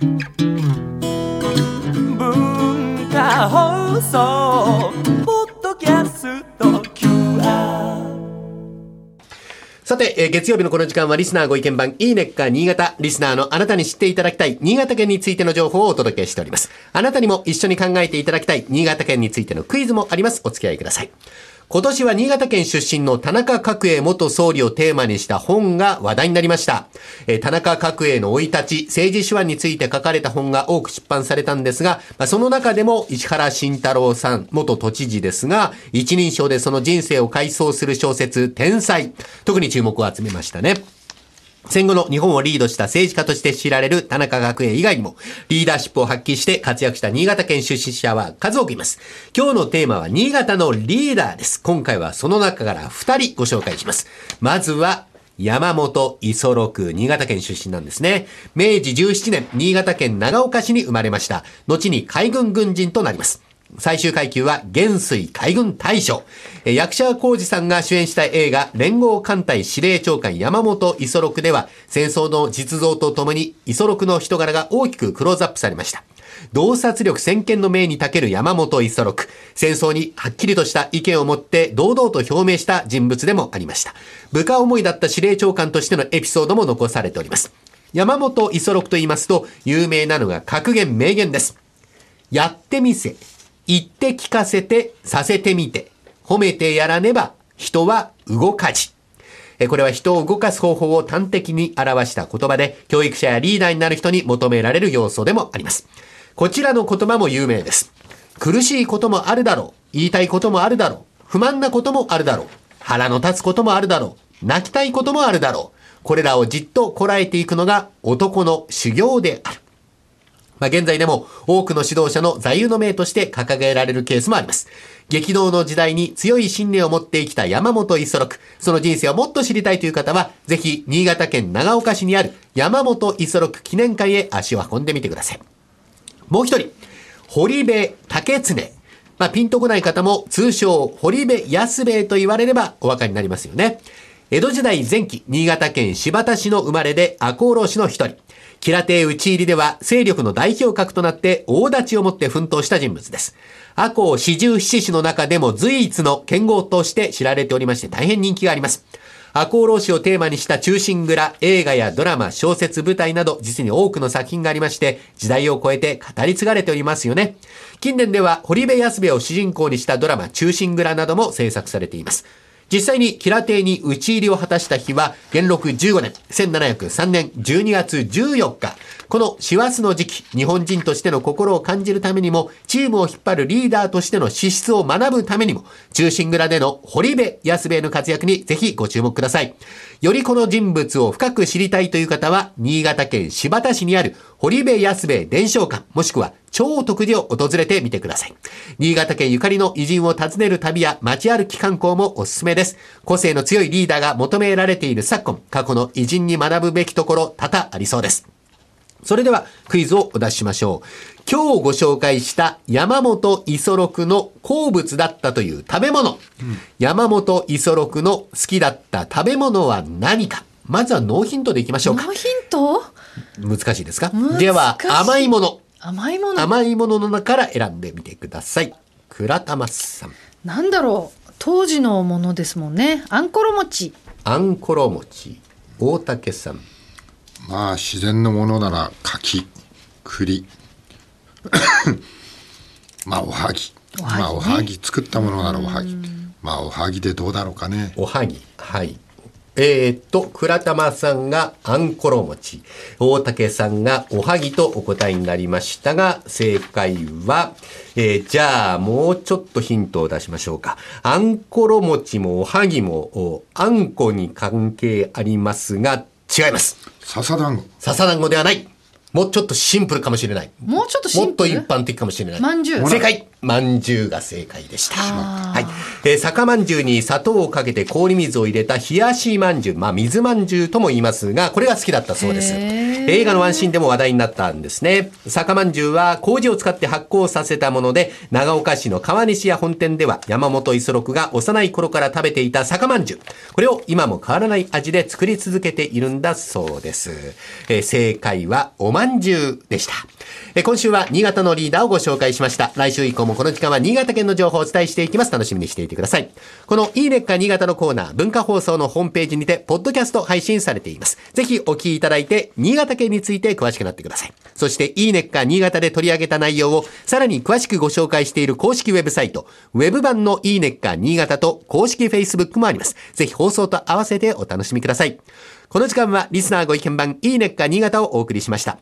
文化放送ポッドキャスト QR さて、えー月曜日のこの時間はリスナーご意見番いいねっか新潟、リスナーのあなたに知っていただきたい新潟県についての情報をお届けしております。あなたにも一緒に考えていただきたい新潟県についてのクイズもあります。お付き合いください。今年は新潟県出身の田中角栄元総理をテーマにした本が話題になりました。え田中角栄の生い立ち、政治手腕について書かれた本が多く出版されたんですが、まその中でも石原慎太郎さん、元都知事ですが、一人称でその人生を回想する小説、天才。特に注目を集めましたね。戦後の日本をリードした政治家として知られる田中角栄以外にも、リーダーシップを発揮して活躍した新潟県出身者は数多くいます。今日のテーマは新潟のリーダーです。今回はその中から2人ご紹介します。まずは、山本五十六、新潟県出身なんですね。明治17年、新潟県長岡市に生まれました。後に海軍軍人となります。最終階級は元帥海軍大将。役者浩二さんが主演した映画連合艦隊司令長官山本五十六では戦争の実像とともに五十六の人柄が大きくクローズアップされました。洞察力先見の明に長ける山本五十六。戦争にはっきりとした意見を持って堂々と表明した人物でもありました。部下思いだった司令長官としてのエピソードも残されております。山本五十六と言いますと有名なのが格言名言です。やってみせ。言って聞かせて、させてみて。褒めてやらねば、人は動かじ。これは人を動かす方法を端的に表した言葉で、教育者やリーダーになる人に求められる要素でもあります。こちらの言葉も有名です。苦しいこともあるだろう。言いたいこともあるだろう。不満なこともあるだろう。腹の立つこともあるだろう。泣きたいこともあるだろう。これらをじっとこらえていくのが男の修行である。まあ、現在でも多くの指導者の座右の銘として掲げられるケースもあります。激動の時代に強い信念を持って生きた山本五十六。その人生をもっと知りたいという方は、ぜひ新潟県長岡市にある山本五十六記念会へ足を運んでみてください。もう一人、堀部竹常。まあ、ピンとこない方も通称、堀部安兵衛と言われればお分かりになりますよね。江戸時代前期、新潟県新発田市の生まれで赤穂浪士の一人。キラテ打ち入りでは勢力の代表格となって大立ちをもって奮闘した人物です。赤穂四十七士の中でも随一の剣豪として知られておりまして大変人気があります。赤穂浪士をテーマにした中心蔵、映画やドラマ、小説、舞台など実に多くの作品がありまして、時代を超えて語り継がれておりますよね。近年では堀部安部を主人公にしたドラマ、中心蔵なども制作されています。実際にキラ亭に討ち入りを果たした日は、元禄15年、1703年12月14日。この師走の時期、日本人としての心を感じるためにも、チームを引っ張るリーダーとしての資質を学ぶためにも、中心蔵での堀部安部への活躍にぜひご注目ください。よりこの人物を深く知りたいという方は、新潟県新発田市にある堀部安部伝承館、もしくは超特寺を訪れてみてください。新潟県ゆかりの偉人を訪ねる旅や街歩き観光もおすすめです。個性の強いリーダーが求められている昨今、過去の偉人に学ぶべきところ多々ありそうです。それではクイズをお出ししましょう。今日ご紹介した山本五十六の好物だったという食べ物。山本五十六の好きだった食べ物は何か？まずはノーヒントでいきましょうかノー。ヒント？難しいですか？難しいでは甘いもの。甘いもの甘いものの中から選んでみてください。倉玉さん。なんだろう当時のものですもんねあんころ餅あんころ餅。大竹さん。まあ自然のものなら柿栗 まあおはぎおはぎねまあおはぎ作ったものならおはぎまあおはぎでどうだろうかねおはぎ。はい。えー、っと、倉玉さんがあんころ餅。大竹さんがおはぎとお答えになりましたが、正解は、えーじゃあ、もうちょっとヒントを出しましょうか。あんころ餅もおはぎも、おあんこに関係ありますが、違います。笹団子笹団子ではない。もうちょっとシンプルかもしれない。もうちょっとシンプル？もっと一般的かもしれない。まんじゅう？正解。まんじゅうが正解でした。あはい。えー酒まんじゅうに砂糖をかけて氷水を入れた冷やしまんじゅう。まあ、水まんじゅうとも言いますが、これが好きだったそうです。映画のワンシーンでも話題になったんですね。酒まんじゅうは麹を使って発酵させたもので、長岡市の川西屋本店では山本五十六が幼い頃から食べていた酒まんじゅう。これを今も変わらない味で作り続けているんだそうです。えー正解はおまんじゅうでした。え今週は新潟のリーダーをご紹介しました。来週以降もこの時間は新潟県の情報をお伝えしていきます。楽しみにしていてください。このいいねっか新潟のコーナー、文化放送のホームページにて、ポッドキャスト配信されています。ぜひお聞きいただいて、新潟県について詳しくなってください。そして、いいねっか新潟で取り上げた内容を、さらに詳しくご紹介している公式ウェブサイト、ウェブ版のいいねっか新潟と公式 Facebook もあります。ぜひ放送と合わせてお楽しみください。この時間はリスナーご意見番いいねっか新潟をお送りしました。